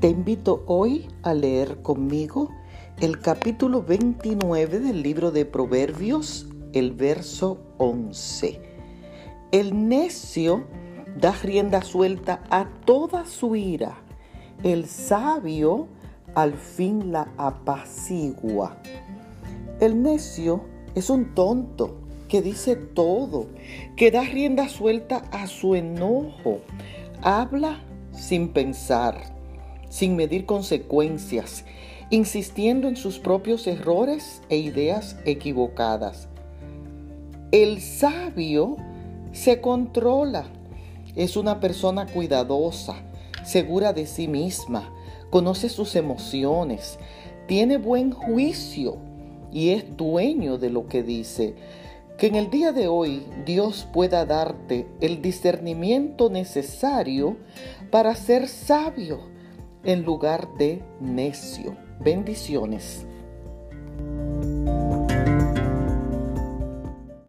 Te invito hoy a leer conmigo el capítulo 29 del libro de Proverbios, el verso 11. El necio da rienda suelta a toda su ira. El sabio al fin la apacigua. El necio es un tonto que dice todo, que da rienda suelta a su enojo, habla sin pensar sin medir consecuencias, insistiendo en sus propios errores e ideas equivocadas. El sabio se controla, es una persona cuidadosa, segura de sí misma, conoce sus emociones, tiene buen juicio y es dueño de lo que dice. Que en el día de hoy Dios pueda darte el discernimiento necesario para ser sabio en lugar de necio. Bendiciones.